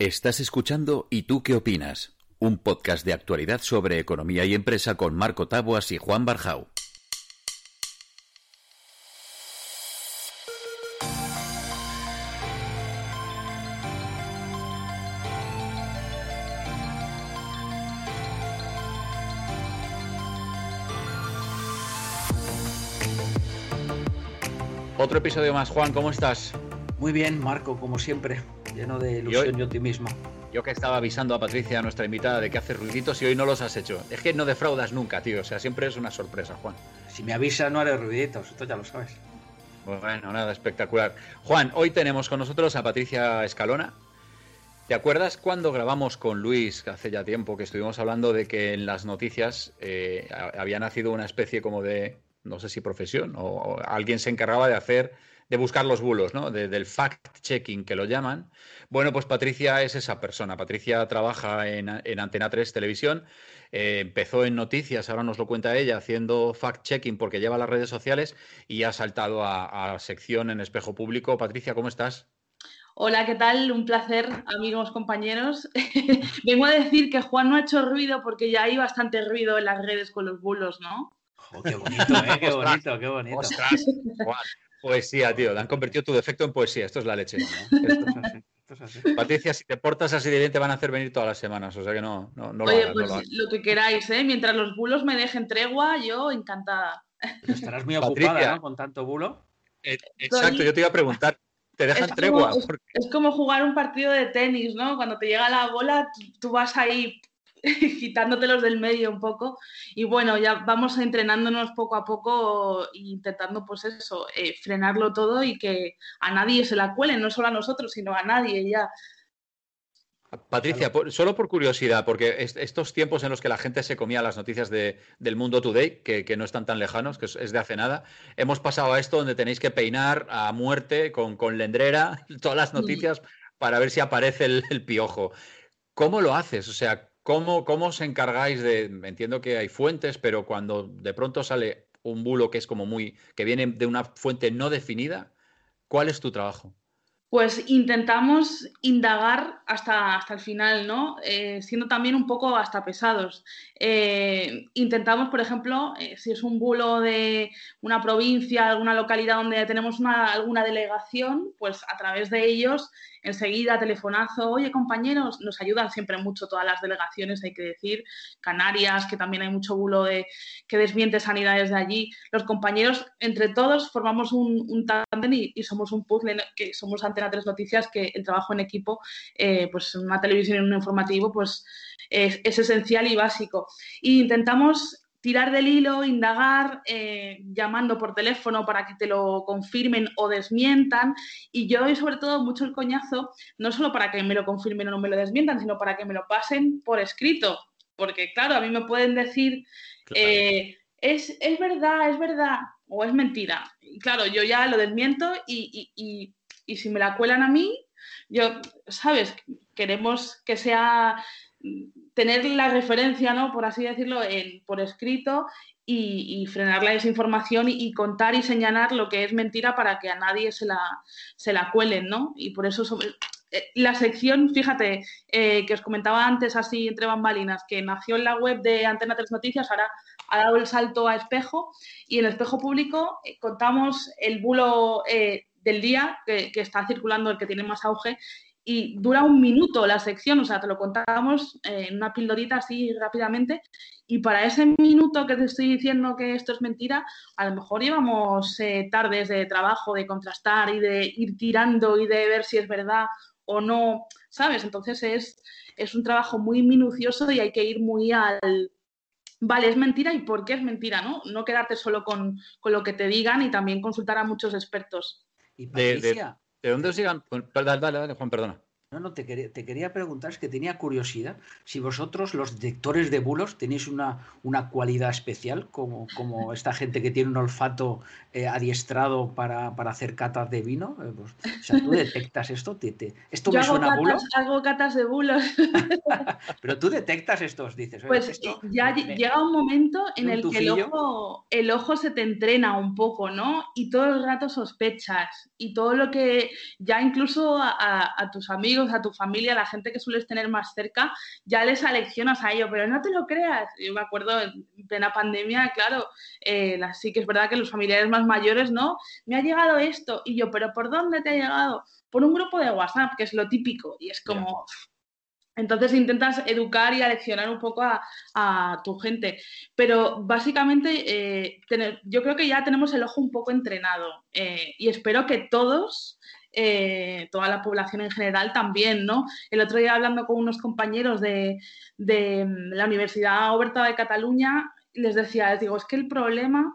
Estás escuchando ¿Y tú qué opinas? Un podcast de actualidad sobre economía y empresa con Marco Taboas y Juan Barjau. Otro episodio más, Juan, ¿cómo estás? Muy bien, Marco, como siempre, lleno de ilusión y, optimismo. Yo que estaba avisando a Patricia, nuestra invitada, de que hace ruiditos y hoy no los has hecho. Es que no defraudas nunca, tío. O sea, siempre es una sorpresa, Juan. Si me avisa, no haré ruiditos. Esto ya lo sabes. Bueno, nada, espectacular. Juan, hoy tenemos con nosotros a Patricia Escalona. ¿Te acuerdas cuando grabamos con Luis, hace ya tiempo, que estuvimos hablando de que en las noticias eh, había nacido una especie como de, no sé si profesión, o, alguien se encargaba de hacer de buscar los bulos, ¿no? del fact-checking que lo llaman. Bueno, pues Patricia es esa persona. Patricia trabaja en, Antena 3 Televisión. Eh, empezó en noticias, ahora nos lo cuenta ella, haciendo fact-checking porque lleva las redes sociales y ha saltado a, a sección en espejo público. Patricia, ¿cómo estás? Hola, ¿qué tal? Un placer, amigos, compañeros. Vengo a decir que Juan no ha hecho ruido porque ya hay bastante ruido en las redes con los bulos, ¿no? qué bonito, ¿eh? Qué bonito, qué bonito. Ostras, Juan. Poesía, tío. Le han convertido tu defecto en poesía. Esto es la leche. Patricia, si te portas así de bien, te van a hacer venir todas las semanas. O sea que no, no, no Oye, pues lo, que queráis, ¿eh? Mientras los bulos me dejen tregua, yo encantada. estarás muy ocupada, ¿no? Con tanto bulo. Eh, exacto, yo te iba a preguntar. ¿Te dejan tregua? es, como jugar un partido de tenis, ¿no? Cuando te llega la bola, tú vas ahí quitándotelos del medio un poco. Y bueno, ya vamos entrenándonos poco a poco e intentando, pues eso, eh, frenarlo todo y que a nadie se la cuele, no solo a nosotros, sino a nadie ya. Patricia, solo por curiosidad, porque estos tiempos en los que la gente se comía las noticias de, del mundo today, que, no están tan lejanos, que es de hace nada, hemos pasado a esto donde tenéis que peinar a muerte con, con lendrera todas las noticias para ver si aparece el, el piojo. ¿Cómo lo haces? O sea, ¿Cómo, os encargáis de, entiendo que hay fuentes, pero cuando de pronto sale un bulo que es como muy, que viene de una fuente no definida, ¿cuál es tu trabajo? Pues intentamos indagar hasta, hasta el final, ¿no? Eh, siendo también un poco hasta pesados. Eh, intentamos, por ejemplo, eh, si es un bulo de una provincia, alguna localidad donde tenemos alguna delegación, pues a través de ellos enseguida telefonazo, oye compañeros, nos ayudan siempre mucho todas las delegaciones, hay que decir, Canarias, que también hay mucho bulo de que desmiente sanidades de allí. Los compañeros, entre todos, formamos un, un tándem y, somos un puzzle, que somos Antena Tres Noticias, que el trabajo en equipo, eh, pues en una televisión y en un informativo, pues es, es esencial y básico. E intentamos tirar del hilo, indagar, eh, llamando por teléfono para que te lo confirmen o desmientan. Y yo doy sobre todo mucho el coñazo, no solo para que me lo confirmen o no me lo desmientan, sino para que me lo pasen por escrito. Porque, claro, a mí me pueden decir, eh, es, verdad, es verdad, o es mentira. Y claro, yo ya lo desmiento y, y, y si me la cuelan a mí, yo, ¿sabes? Queremos que sea tener la referencia, ¿no? Por así decirlo, por escrito y, frenar la desinformación y, contar y señalar lo que es mentira para que a nadie se la, se la cuelen, ¿no? Y por eso eh, la sección, fíjate, eh, que os comentaba antes así entre bambalinas, que nació en la web de Antena 3 Noticias, ahora ha dado el salto a espejo y en espejo público eh, contamos el bulo del día que, está circulando, el que tiene más auge, y dura un minuto la sección, o sea, te lo contábamos en una pildorita así rápidamente y para ese minuto que te estoy diciendo que esto es mentira, a lo mejor llevamos eh, tardes de trabajo, de contrastar y de ir tirando y de ver si es verdad o no, ¿sabes? Entonces es, es un trabajo muy minucioso y hay que ir muy al, vale, es mentira y por qué es mentira, ¿no? No quedarte solo con, lo que te digan y también consultar a muchos expertos. Y Patricia, ¿De dónde os llegan? Dale, dale, dale, Juan, perdona. No, no, te quería, te quería preguntar, es que tenía curiosidad, si vosotros, los detectores de bulos, tenéis una, una cualidad especial, como, como esta gente que tiene un olfato eh, adiestrado para, hacer catas de vino. Eh, pues, o sea, tú detectas esto, te, ¿esto me suena a bulo? Hago catas de bulos. Pero tú detectas estos, dices. Pues ya llega un momento en el que el ojo, el ojo se te entrena un poco, ¿no? Y todo el rato sospechas. Y todo lo que ya incluso a tus amigos amigos, a tu familia, a la gente que sueles tener más cerca, ya les aleccionas a ello, pero no te lo creas. Yo me acuerdo en plena pandemia, claro, eh, sí que es verdad que los familiares más mayores, ¿no? Me ha llegado esto y yo, pero ¿por dónde te ha llegado? Por un grupo de WhatsApp, que es lo típico, y es como... Entonces intentas educar y aleccionar un poco a, tu gente. Pero básicamente eh, yo creo que ya tenemos el ojo un poco entrenado eh, y espero que todos, eh, toda la población en general también, ¿no? El otro día hablando con unos compañeros de, de la Universidad Oberta de Cataluña, les decía, digo, es que el problema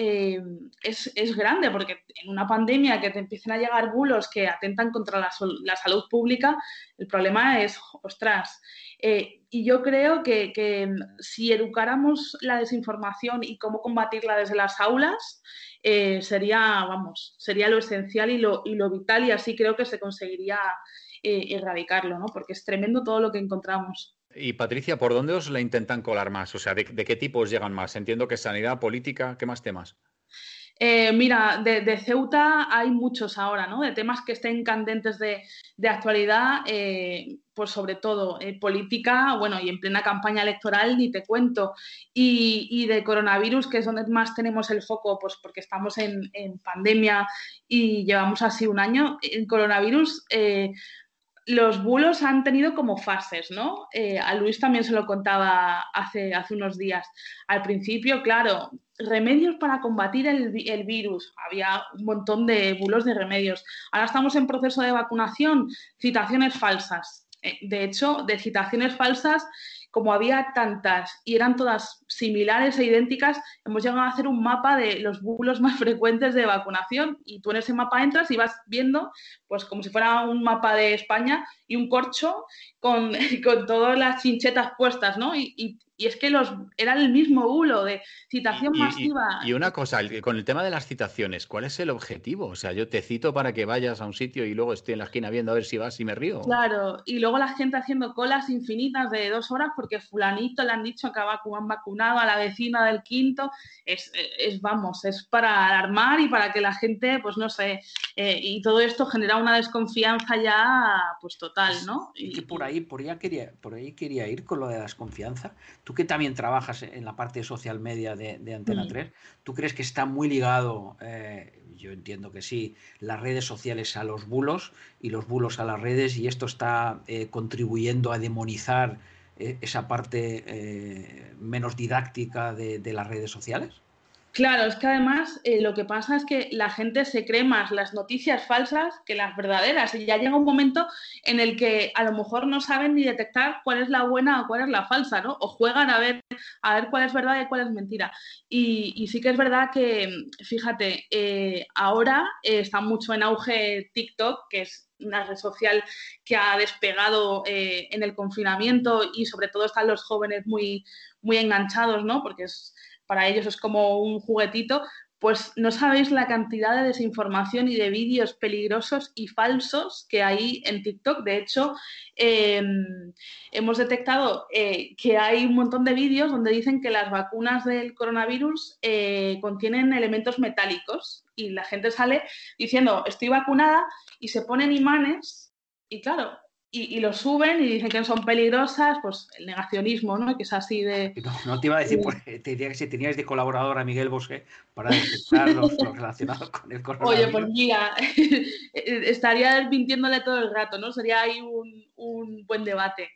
eh, es, grande, porque en una pandemia que te empiecen a llegar bulos que atentan contra la, salud pública, el problema es, ostras, eh, y yo creo que, si educáramos la desinformación y cómo combatirla desde las aulas, eh, sería, vamos, sería lo esencial y lo, y lo vital, y así creo que se conseguiría erradicarlo, ¿no? Porque es tremendo todo lo que encontramos. Y Patricia, ¿por dónde os la intentan colar más? O sea, ¿de, qué tipo os llegan más? Entiendo que sanidad, política, ¿qué más temas? Eh, mira, de, Ceuta hay muchos ahora, ¿no? De temas que estén candentes de, actualidad, eh, pues sobre todo eh, política, bueno, y en plena campaña electoral ni te cuento. Y, de coronavirus, que es donde más tenemos el foco, pues porque estamos en, en pandemia y llevamos así un año. En coronavirus los bulos han tenido como fases, ¿no? Eh, a Luis también se lo contaba hace, unos días. Al principio, claro, remedios para combatir el, virus. Había un montón de bulos de remedios. Ahora estamos en proceso de vacunación, citaciones falsas. Eh, de hecho, de citaciones falsas como había tantas y eran todas similares e idénticas, hemos llegado a hacer un mapa de los bulos más frecuentes de vacunación y tú en ese mapa entras y vas viendo, pues como si fuera un mapa de España y un corcho con, con todas las chinchetas puestas, ¿no? Y, y es que los era el mismo bulo de citación masiva. Y, una cosa, con el tema de las citaciones, ¿cuál es el objetivo? O sea, yo te cito para que vayas a un sitio y luego estoy en la esquina viendo a ver si vas y me río. Claro, y luego la gente haciendo colas infinitas de dos horas porque fulanito le han dicho que han vacunado a la vecina del quinto. Es, es vamos, es para alarmar y para que la gente, pues no sé, eh, y todo esto genera una desconfianza ya, pues total, ¿no? Y, que por ahí, por ahí quería, por ahí quería ir con lo de la desconfianza tú que también trabajas en la parte de social media de, Antena 3, ¿tú crees que está muy ligado, eh, yo entiendo que sí, las redes sociales a los bulos y los bulos a las redes y esto está eh, contribuyendo a demonizar esa parte menos didáctica de las redes sociales? Claro, es que además eh, lo que pasa es que la gente se cree más las noticias falsas que las verdaderas y ya llega un momento en el que a lo mejor no saben ni detectar cuál es la buena o cuál es la falsa, ¿no? O juegan a ver, a ver cuál es verdad y cuál es mentira. Y, sí que es verdad que, fíjate, eh, ahora eh, está mucho en auge TikTok, que es una red social que ha despegado en el confinamiento y sobre todo están los jóvenes muy, muy enganchados, ¿no? Porque es para ellos es como un juguetito, pues no sabéis la cantidad de desinformación y de vídeos peligrosos y falsos que hay en TikTok. De hecho, em, hemos detectado eh, que hay un montón de vídeos donde dicen que las vacunas del coronavirus eh, contienen elementos metálicos y la gente sale diciendo estoy vacunada y se ponen imanes y claro, y, lo suben y dicen que son peligrosas, pues el negacionismo, ¿no? Que es así de... No, te iba a decir, pues, te diría que si teníais de colaborador a Miguel Bosque para detectar los, relacionados con el coronavirus. Oye, pues mira, estaría mintiéndole todo el rato, ¿no? Sería ahí un, un buen debate.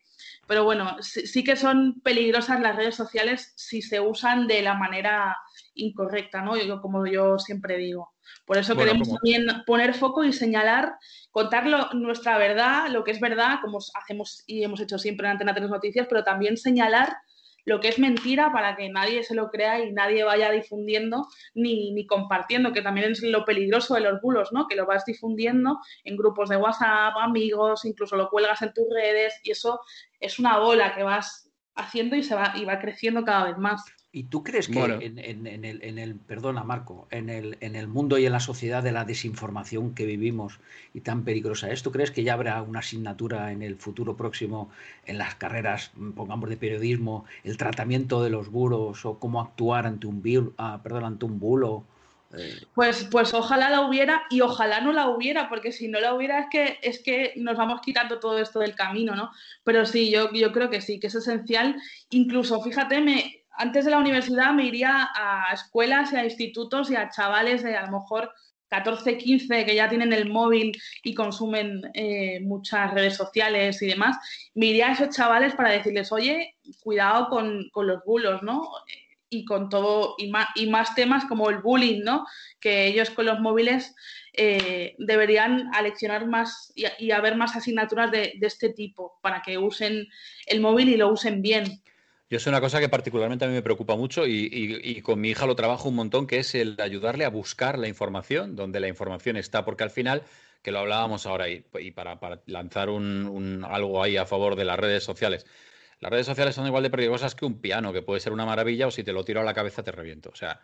Pero bueno, sí, que son peligrosas las redes sociales si se usan de la manera incorrecta, ¿no? Yo, como yo siempre digo. Por eso queremos también poner foco y señalar, contar nuestra verdad, lo que es verdad, como hacemos y hemos hecho siempre en Antena 3 Noticias, pero también señalar lo que es mentira para que nadie se lo crea y nadie vaya difundiendo ni, ni, compartiendo, que también es lo peligroso de los bulos, ¿no? Que lo vas difundiendo en grupos de WhatsApp, amigos, incluso lo cuelgas en tus redes y eso es una bola que vas haciendo y se va, y va creciendo cada vez más. ¿Y tú crees que en, el, perdona Marco, en el, en el mundo y en la sociedad de la desinformación que vivimos y tan peligrosa es, ¿tú crees que ya habrá una asignatura en el futuro próximo en las carreras, pongamos de periodismo, el tratamiento de los bulos o cómo actuar ante un, ah, perdón, ante un bulo Pues, pues ojalá la hubiera y ojalá no la hubiera, porque si no la hubiera es que, es que nos vamos quitando todo esto del camino, ¿no? Pero sí, yo, yo creo que sí, que es esencial. Incluso, fíjate, me, antes de la universidad me iría a escuelas y a institutos y a chavales de a lo mejor 14, 15 que ya tienen el móvil y consumen eh, muchas redes sociales y demás, me iría a esos chavales para decirles, oye, cuidado con, los bulos, ¿no? Y con todo, y más, y más, temas como el bullying, ¿no? Que ellos con los móviles eh, deberían aleccionar más y, haber más asignaturas de, este tipo para que usen el móvil y lo usen bien. Yo es una cosa que particularmente a mí me preocupa mucho y, con mi hija lo trabajo un montón, que es el ayudarle a buscar la información, donde la información está, porque al final, que lo hablábamos ahora y, para, lanzar un, algo ahí a favor de las redes sociales, las redes sociales son igual de peligrosas que un piano, que puede ser una maravilla o si te lo tiro a la cabeza te reviento. O sea,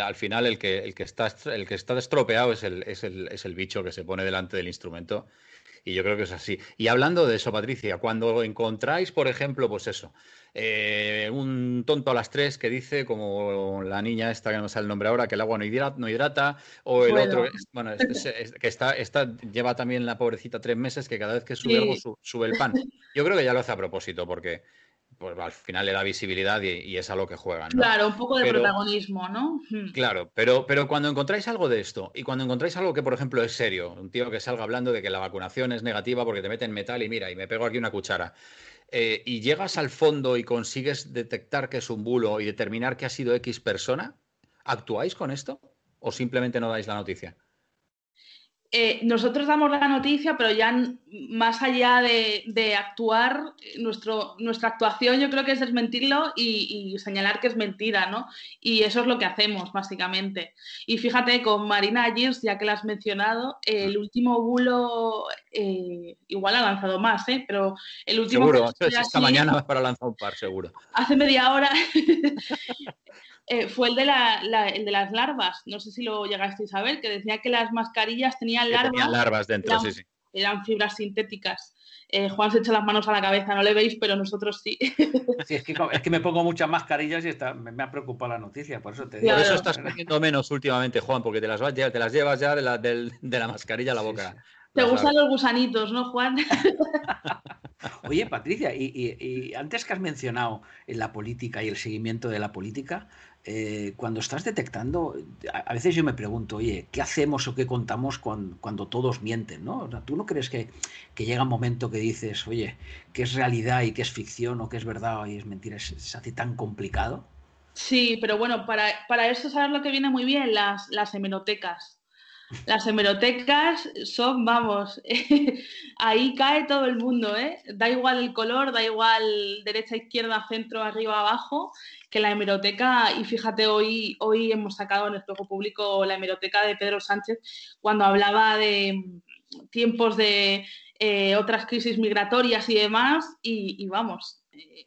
al final el que, el que, está, el que está estropeado es el, es, el, es el bicho que se pone delante del instrumento y yo creo que es así. Y hablando de eso, Patricia, cuando encontráis, por ejemplo, pues eso, eh, un tonto a las tres que dice, como la niña esta que no sale el nombre ahora, que el agua no hidrata, o el otro, bueno, que está, lleva también la pobrecita tres meses que cada vez que sube algo sube el pan. Yo creo que ya lo hace a propósito, porque pues al final le da visibilidad y, es a lo que juegan. Claro, un poco de protagonismo, ¿no? Hmm. Claro, pero, pero cuando encontráis algo de esto y cuando encontráis algo que, por ejemplo, es serio, un tío que salga hablando de que la vacunación es negativa porque te meten metal y mira, y me pego aquí una cuchara, eh, y llegas al fondo y consigues detectar que es un bulo y determinar que ha sido X persona, ¿actuáis con esto o simplemente no dais la noticia? Eh, nosotros damos la noticia, pero ya más allá de, actuar, nuestro, nuestra actuación yo creo que es desmentirlo y, señalar que es mentira, ¿no? Y eso es lo que hacemos, básicamente. Y fíjate, con Marina Girs, ya que la has mencionado, el último bulo, eh, igual ha lanzado más, ¿eh? Pero el último... Seguro, esta mañana para lanzar un par, seguro. Hace media hora Eh, fue el de, el de las larvas. No sé si lo llegasteis a ver, que decía que las mascarillas tenían larvas. larvas dentro, eran, sí, sí. Eran fibras sintéticas. Eh, Juan se echa las manos a la cabeza, no le veis, pero nosotros sí. sí es, que, me pongo muchas mascarillas y está, me, ha preocupado la noticia, por eso te digo. Por eso estás comiendo menos últimamente, Juan, porque te las, te las llevas ya de la, de la mascarilla a la boca. Te gustan los gusanitos, ¿no, Juan? Oye, Patricia, y, antes que has mencionado en la política y el seguimiento de la política, eh, cuando estás detectando, a, veces yo me pregunto, oye, ¿qué hacemos o qué contamos cuando, todos mienten? ¿no? ¿Tú no crees que, llega un momento que dices, oye, qué es realidad y qué es ficción o qué es verdad y es mentira? ¿Se hace tan complicado? Sí, pero bueno, para, para eso sabes lo que viene muy bien, las, las hemerotecas. Las hemerotecas son, vamos, ahí cae todo el mundo, ¿eh? Da igual el color, da igual derecha, izquierda, centro, arriba, abajo, que la hemeroteca, y fíjate, hoy, hoy hemos sacado en el juego público la hemeroteca de Pedro Sánchez cuando hablaba de tiempos de eh, otras crisis migratorias y demás, y, vamos. Eh,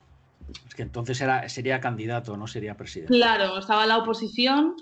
es que entonces era, sería candidato, no sería presidente. Claro, estaba la oposición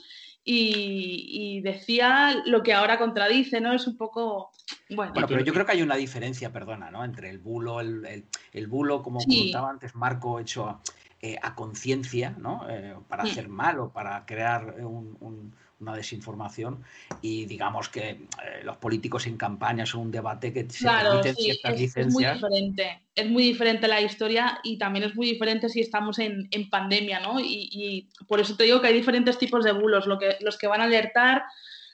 y, decía lo que ahora contradice, ¿no? Es un poco... Bueno, pero yo creo que hay una diferencia, perdona, ¿no? Entre el bulo, el, el, bulo, como comentaba antes Marco, hecho eh, a conciencia, ¿no? Eh, para hacer mal o para crear un una desinformación y digamos que eh, los políticos en campaña son un debate que se permiten ciertas es, licencias. Es muy diferente, es muy diferente la historia y también es muy diferente si estamos en, pandemia, ¿no? Y, por eso te digo que hay diferentes tipos de bulos, lo que, los que van a alertar,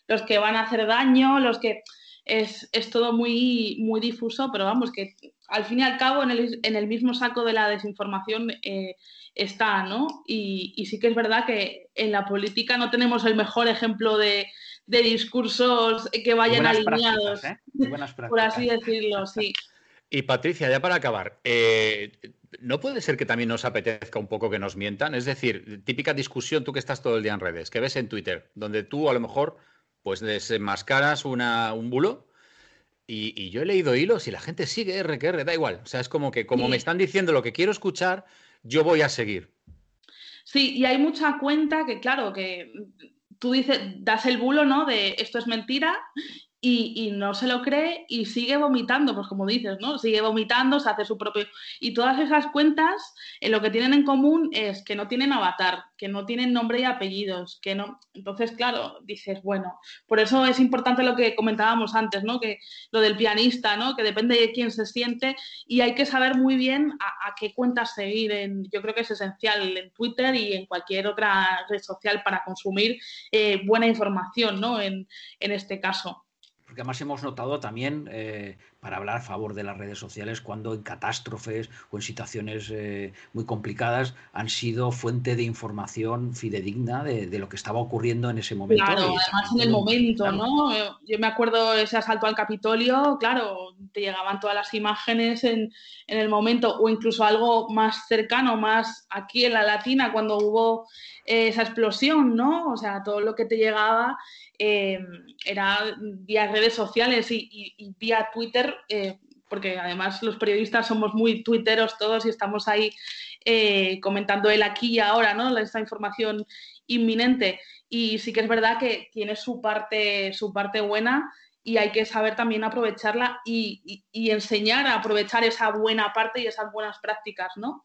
los que van a hacer daño, los que... Es, todo muy, muy difuso, pero vamos, que al fin y al cabo en el, en el mismo saco de la desinformación eh, está, ¿no? Y, sí que es verdad que en la política no tenemos el mejor ejemplo de, discursos que vayan alineados, ¿eh? por así decirlo, sí. Y Patricia, ya para acabar, eh, ¿no puede ser que también nos apetezca un poco que nos mientan? Es decir, típica discusión, tú que estás todo el día en redes, que ves en Twitter, donde tú a lo mejor pues desenmascaras una, un bulo y, yo he leído hilos y la gente sigue R que R, da igual. O sea, es como que como me están diciendo lo que quiero escuchar, yo voy a seguir. Sí, y hay mucha cuenta que, claro, que tú dices, das el bulo, ¿no? De esto es mentira y, no se lo cree y sigue vomitando, pues como dices, ¿no? Sigue vomitando, se hace su propio... Y todas esas cuentas eh, lo que tienen en común es que no tienen avatar, que no tienen nombre y apellidos, que no... Entonces, claro, dices, bueno, por eso es importante lo que comentábamos antes, ¿no? Que lo del pianista, ¿no? Que depende de quién se siente y hay que saber muy bien a, qué cuentas seguir. En, yo creo que es esencial en Twitter y en cualquier otra red social para consumir eh, buena información, ¿no? En, en este caso porque además hemos notado también, eh, para hablar a favor de las redes sociales, cuando en catástrofes o en situaciones eh, muy complicadas han sido fuente de información fidedigna de, lo que estaba ocurriendo en ese momento. Claro, además en el momento, ¿no? Yo me acuerdo ese asalto al Capitolio, claro, te llegaban todas las imágenes en, en el momento, o incluso algo más cercano, más aquí en la Latina, cuando hubo esa explosión, ¿no? O sea, todo lo que te llegaba eh, era vía redes sociales y, vía Twitter, eh, porque además los periodistas somos muy twitteros todos y estamos ahí eh, comentando el aquí y ahora, ¿no? Esta información inminente. Y sí que es verdad que tiene su parte, su parte buena y hay que saber también aprovecharla y, y enseñar a aprovechar esa buena parte y esas buenas prácticas, ¿no?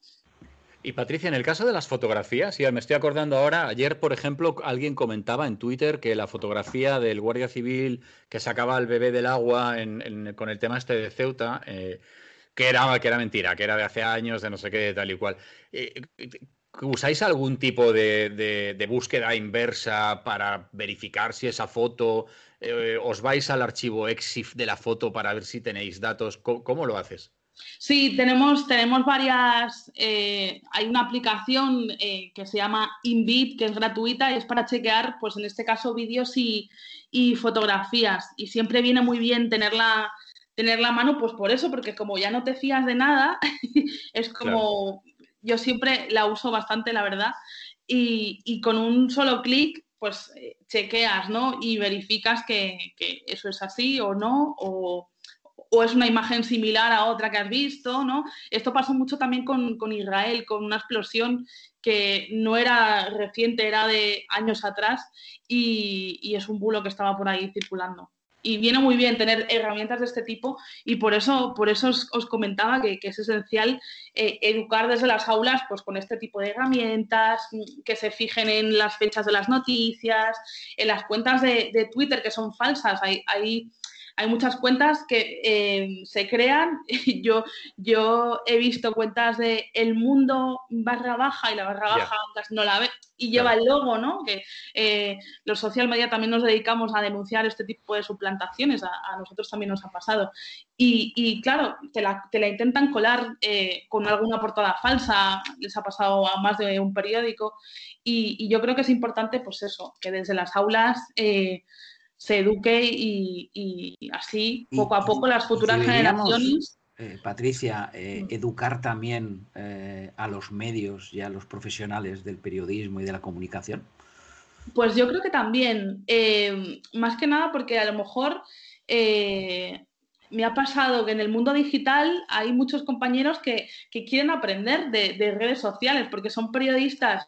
Y Patricia, en el caso de las fotografías, ya me estoy acordando ahora, ayer, por ejemplo, alguien comentaba en Twitter que la fotografía del guardia civil que sacaba al bebé del agua con el tema este de Ceuta, eh, que, era, que era mentira, que era de hace años, de no sé qué, tal y cual. Eh, ¿Usáis algún tipo de, búsqueda inversa para verificar si esa foto, eh, os vais al archivo EXIF de la foto para ver si tenéis datos? cómo lo haces? Sí, tenemos, tenemos varias. Eh, hay una aplicación eh, que se llama Invid, que es gratuita y es para chequear, pues en este caso, vídeos y, fotografías. Y siempre viene muy bien tenerla, tenerla a mano, pues por eso, porque como ya no te fías de nada, es como. Yo siempre la uso bastante, la verdad. Y, y con un solo clic, pues eh, chequeas, ¿no? Y verificas que, que eso es así o no, o o es una imagen similar a otra que has visto, ¿no? Esto pasó mucho también con, Israel, con una explosión que no era reciente, era de años atrás y, es un bulo que estaba por ahí circulando. Y viene muy bien tener herramientas de este tipo y por eso, por eso os, comentaba que, es esencial eh, educar desde las aulas pues, con este tipo de herramientas, que se fijen en las fechas de las noticias, en las cuentas de, Twitter que son falsas. Hay, hay hay muchas cuentas que eh, se crean. yo, yo he visto cuentas de El Mundo barra baja y la barra baja no la ve y lleva el logo, ¿no? Que eh, los social media también nos dedicamos a denunciar este tipo de suplantaciones, a, nosotros también nos ha pasado. Y, claro, te la, te la, intentan colar eh, con alguna portada falsa, les ha pasado a más de un periódico. Y, yo creo que es importante, pues eso, que desde las aulas se eduque y, así poco a poco las futuras generaciones. Eh, Patricia, eh, mm. educar también eh, a los medios y a los profesionales del periodismo y de la comunicación. Pues yo creo que también, más que nada porque a lo mejor me ha pasado que en el mundo digital hay muchos compañeros que, quieren aprender de, redes sociales porque son periodistas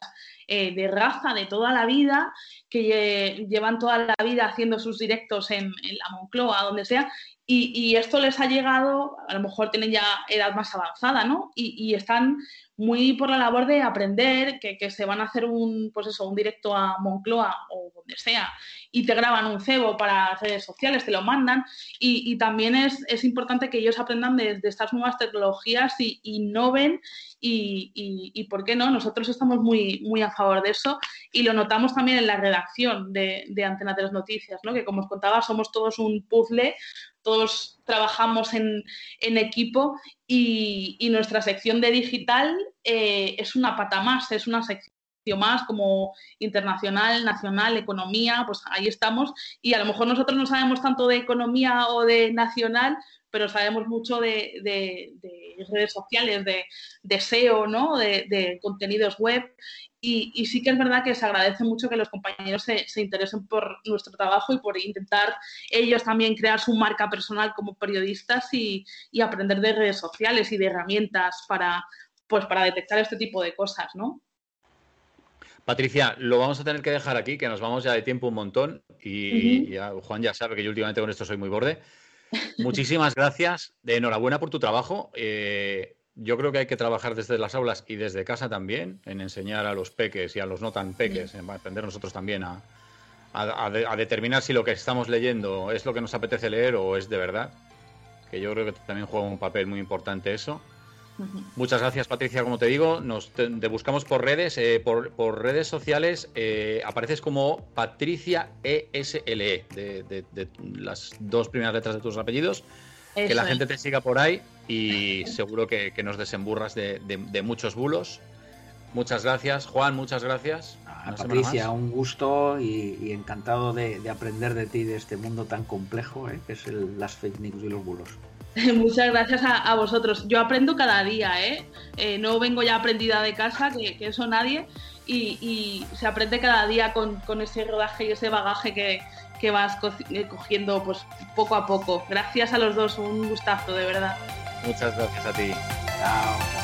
de raza de toda la vida que llevan toda la vida haciendo sus directos en, la Moncloa, donde sea, y, esto les ha llegado, a lo mejor tienen ya edad más avanzada, ¿no? Y, están muy por la labor de aprender, que, se van a hacer un, pues eso, un directo a Moncloa o donde sea, y te graban un cebo para redes sociales, te lo mandan, y, también es, importante que ellos aprendan de, estas nuevas tecnologías y innoven y, ¿por qué no? Nosotros estamos muy, muy a favor de eso y lo notamos también en la redacción de, de Antena 3 Noticias, ¿no? que como os contaba, somos todos un puzzle, todos trabajamos en, equipo y, nuestra sección de digital eh, es una pata más, es una sección más como internacional, nacional, economía, pues ahí estamos y a lo mejor nosotros no sabemos tanto de economía o de nacional, pero sabemos mucho de, redes sociales, de, SEO, ¿no? de, contenidos web. Y, sí que es verdad que se agradece mucho que los compañeros se, interesen por nuestro trabajo y por intentar ellos también crear su marca personal como periodistas y, aprender de redes sociales y de herramientas para, pues, para detectar este tipo de cosas, ¿no? Patricia, lo vamos a tener que dejar aquí, que nos vamos ya de tiempo un montón y, Juan ya sabe que yo últimamente con esto soy muy borde. Muchísimas gracias, de enhorabuena por tu trabajo. Eh, yo creo que hay que trabajar desde las aulas y desde casa también, en enseñar a los peques y a los no tan peques, en aprender nosotros también a, a, determinar si lo que estamos leyendo es lo que nos apetece leer o es de verdad, que yo creo que también juega un papel muy importante eso. Muchas gracias, Patricia. Como te digo, nos te, buscamos por redes, eh, por, redes sociales. Eh, apareces como Patricia ESLE, de, de, las dos primeras letras de tus apellidos. que la gente te siga por ahí y seguro que, nos desemburras de, muchos bulos. Muchas gracias, Juan, muchas gracias. Patricia, un gusto y, encantado de, aprender de ti, de este mundo tan complejo eh, que es las fake news y los bulos. Muchas gracias a, vosotros. Yo aprendo cada día, ¿eh? ¿eh? no vengo ya aprendida de casa, que, eso nadie, y, se aprende cada día con, ese rodaje y ese bagaje que, vas eh, cogiendo pues, poco a poco. Gracias a los dos, un gustazo, de verdad. Muchas gracias a ti. Chao.